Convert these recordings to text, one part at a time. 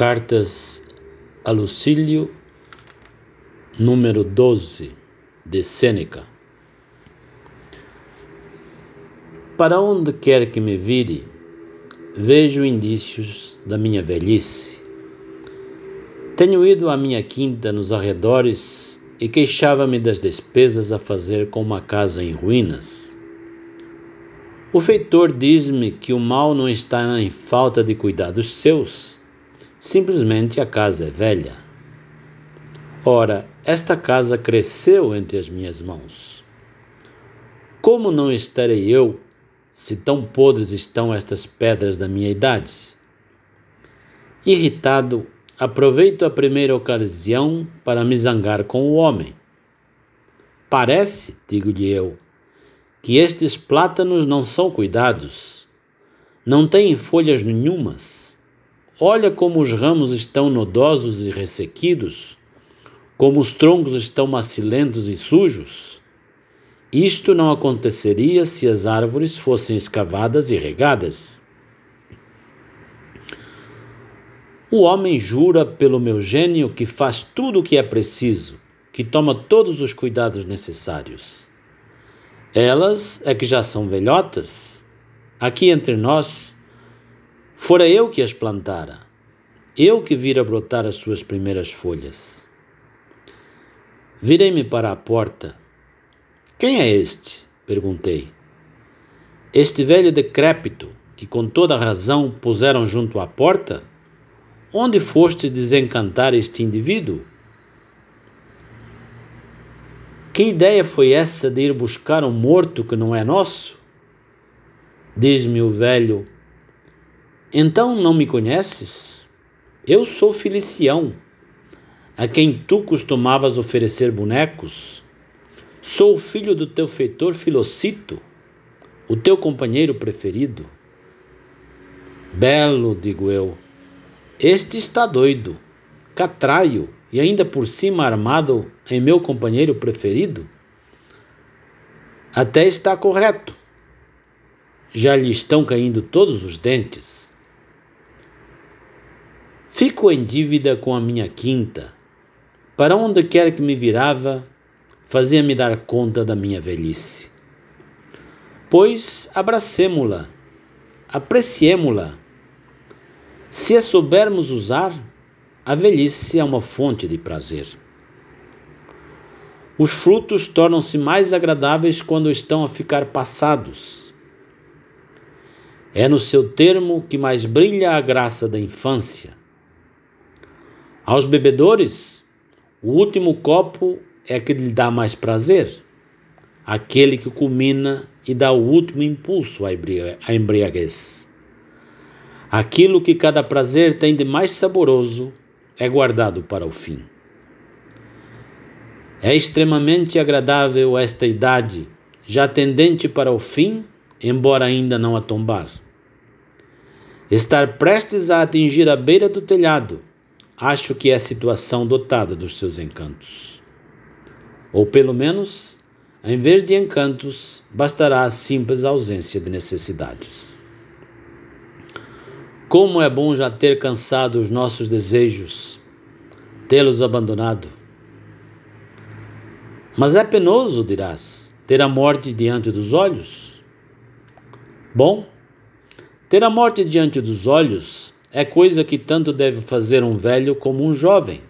Cartas a Lucílio, número 12, de Sêneca. Para onde quer que me vire, vejo indícios da minha velhice. Tenho ido à minha quinta nos arredores e queixava-me das despesas a fazer com uma casa em ruínas. O feitor diz-me que o mal não está em falta de cuidar dos seus Simplesmente a casa é velha. Ora, esta casa cresceu entre as minhas mãos. Como não estarei eu, se tão podres estão estas pedras da minha idade? Irritado, aproveito a primeira ocasião para me zangar com o homem. Parece, digo-lhe eu, que estes plátanos não são cuidados, não têm folhas nenhumas Olha como os ramos estão nodosos e ressequidos, como os troncos estão macilentos e sujos. Isto não aconteceria se as árvores fossem escavadas e regadas. O homem jura pelo meu gênio que faz tudo o que é preciso, que toma todos os cuidados necessários. Elas é que já são velhotas. Aqui entre nós, Fora eu que as plantara, eu que vira brotar as suas primeiras folhas. Virei-me para a porta. Quem é este? perguntei. Este velho decrépito que com toda razão puseram junto à porta? Onde foste desencantar este indivíduo? Que ideia foi essa de ir buscar um morto que não é nosso? Diz-me o velho então não me conheces? Eu sou Felicião, a quem tu costumavas oferecer bonecos. Sou filho do teu feitor Filocito, o teu companheiro preferido. Belo, digo eu, este está doido, catraio e ainda por cima armado em meu companheiro preferido? Até está correto. Já lhe estão caindo todos os dentes. Fico em dívida com a minha quinta. Para onde quer que me virava, fazia-me dar conta da minha velhice. Pois abracemo-la, apreciemo-la. Se a soubermos usar, a velhice é uma fonte de prazer. Os frutos tornam-se mais agradáveis quando estão a ficar passados. É no seu termo que mais brilha a graça da infância. Aos bebedores, o último copo é que lhe dá mais prazer, aquele que culmina e dá o último impulso à embriaguez. Aquilo que cada prazer tem de mais saboroso é guardado para o fim. É extremamente agradável esta idade, já tendente para o fim, embora ainda não a tombar. Estar prestes a atingir a beira do telhado acho que é a situação dotada dos seus encantos. Ou pelo menos, em vez de encantos, bastará a simples ausência de necessidades. Como é bom já ter cansado os nossos desejos, tê-los abandonado. Mas é penoso, dirás, ter a morte diante dos olhos? Bom, ter a morte diante dos olhos é coisa que tanto deve fazer um velho como um jovem,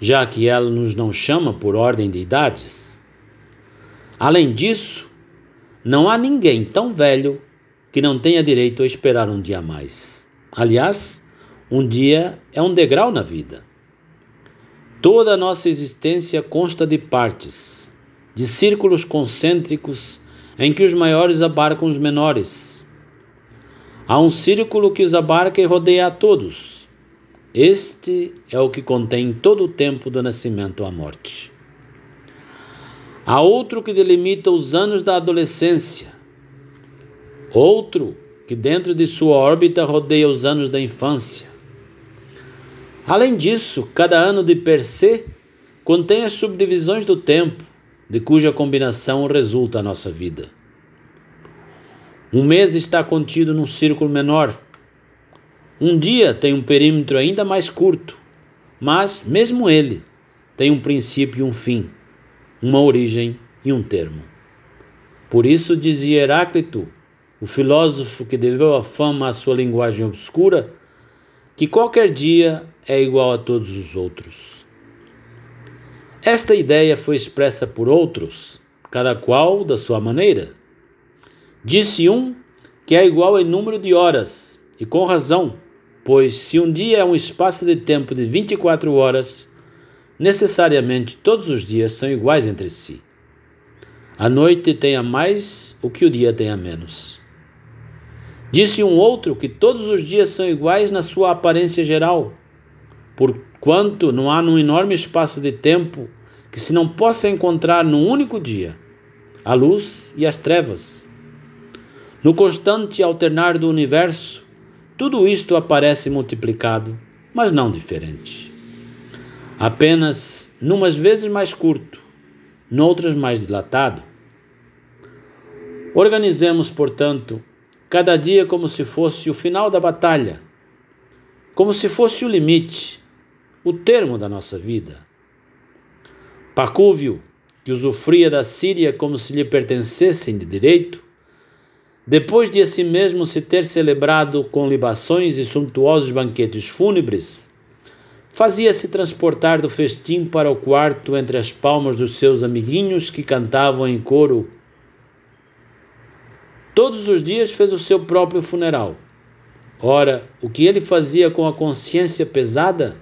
já que ela nos não chama por ordem de idades. Além disso, não há ninguém tão velho que não tenha direito a esperar um dia mais. Aliás, um dia é um degrau na vida. Toda a nossa existência consta de partes, de círculos concêntricos em que os maiores abarcam os menores Há um círculo que os abarca e rodeia a todos. Este é o que contém todo o tempo do nascimento à morte. Há outro que delimita os anos da adolescência. Outro que dentro de sua órbita rodeia os anos da infância. Além disso, cada ano de per se contém as subdivisões do tempo, de cuja combinação resulta a nossa vida. Um mês está contido num círculo menor. Um dia tem um perímetro ainda mais curto, mas, mesmo ele, tem um princípio e um fim, uma origem e um termo. Por isso dizia Heráclito, o filósofo que deveu a fama à sua linguagem obscura, que qualquer dia é igual a todos os outros. Esta ideia foi expressa por outros, cada qual da sua maneira. Disse um que é igual em número de horas, e com razão, pois se um dia é um espaço de tempo de 24 horas, necessariamente todos os dias são iguais entre si. A noite tem a mais o que o dia tem a menos. Disse um outro que todos os dias são iguais na sua aparência geral, porquanto não há num enorme espaço de tempo que se não possa encontrar num único dia a luz e as trevas. No constante alternar do universo, tudo isto aparece multiplicado, mas não diferente. Apenas numas vezes mais curto, noutras mais dilatado. Organizemos, portanto, cada dia como se fosse o final da batalha, como se fosse o limite, o termo da nossa vida. Pacúvio, que usufria da Síria como se lhe pertencessem de direito, depois de a si mesmo se ter celebrado com libações e suntuosos banquetes fúnebres, fazia-se transportar do festim para o quarto entre as palmas dos seus amiguinhos que cantavam em coro Todos os dias fez o seu próprio funeral. Ora, o que ele fazia com a consciência pesada,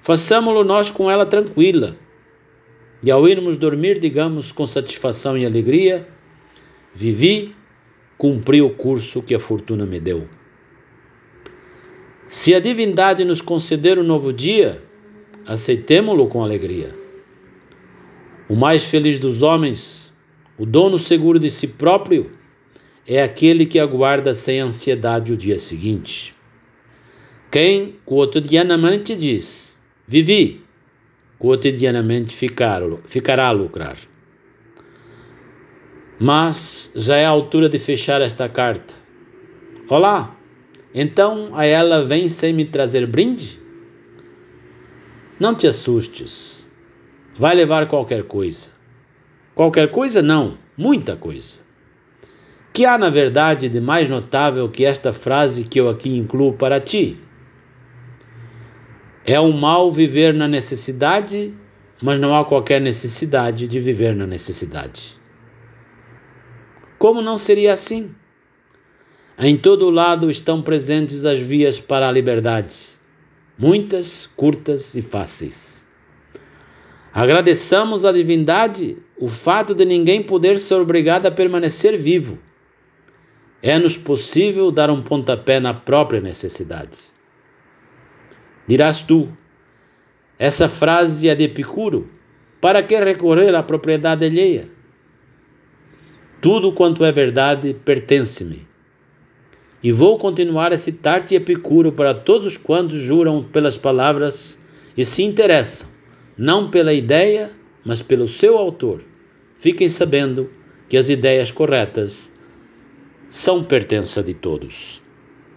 façamo-lo nós com ela tranquila. E ao irmos dormir, digamos com satisfação e alegria: Vivi, cumpri o curso que a fortuna me deu. Se a divindade nos conceder um novo dia, aceitemo-lo com alegria. O mais feliz dos homens, o dono seguro de si próprio, é aquele que aguarda sem ansiedade o dia seguinte. Quem cotidianamente diz, vivi, cotidianamente ficar, ficará a lucrar. Mas já é a altura de fechar esta carta. Olá, então a ela vem sem me trazer brinde? Não te assustes. Vai levar qualquer coisa. Qualquer coisa não, muita coisa que há na verdade de mais notável que esta frase que eu aqui incluo para ti? É um mal viver na necessidade, mas não há qualquer necessidade de viver na necessidade. Como não seria assim? Em todo lado estão presentes as vias para a liberdade, muitas, curtas e fáceis. Agradeçamos à divindade o fato de ninguém poder ser obrigado a permanecer vivo é-nos possível dar um pontapé na própria necessidade. Dirás tu, essa frase é de Epicuro, para que recorrer à propriedade alheia? Tudo quanto é verdade pertence-me. E vou continuar a citar-te Epicuro para todos quantos juram pelas palavras e se interessam, não pela ideia, mas pelo seu autor. Fiquem sabendo que as ideias corretas são pertença de todos.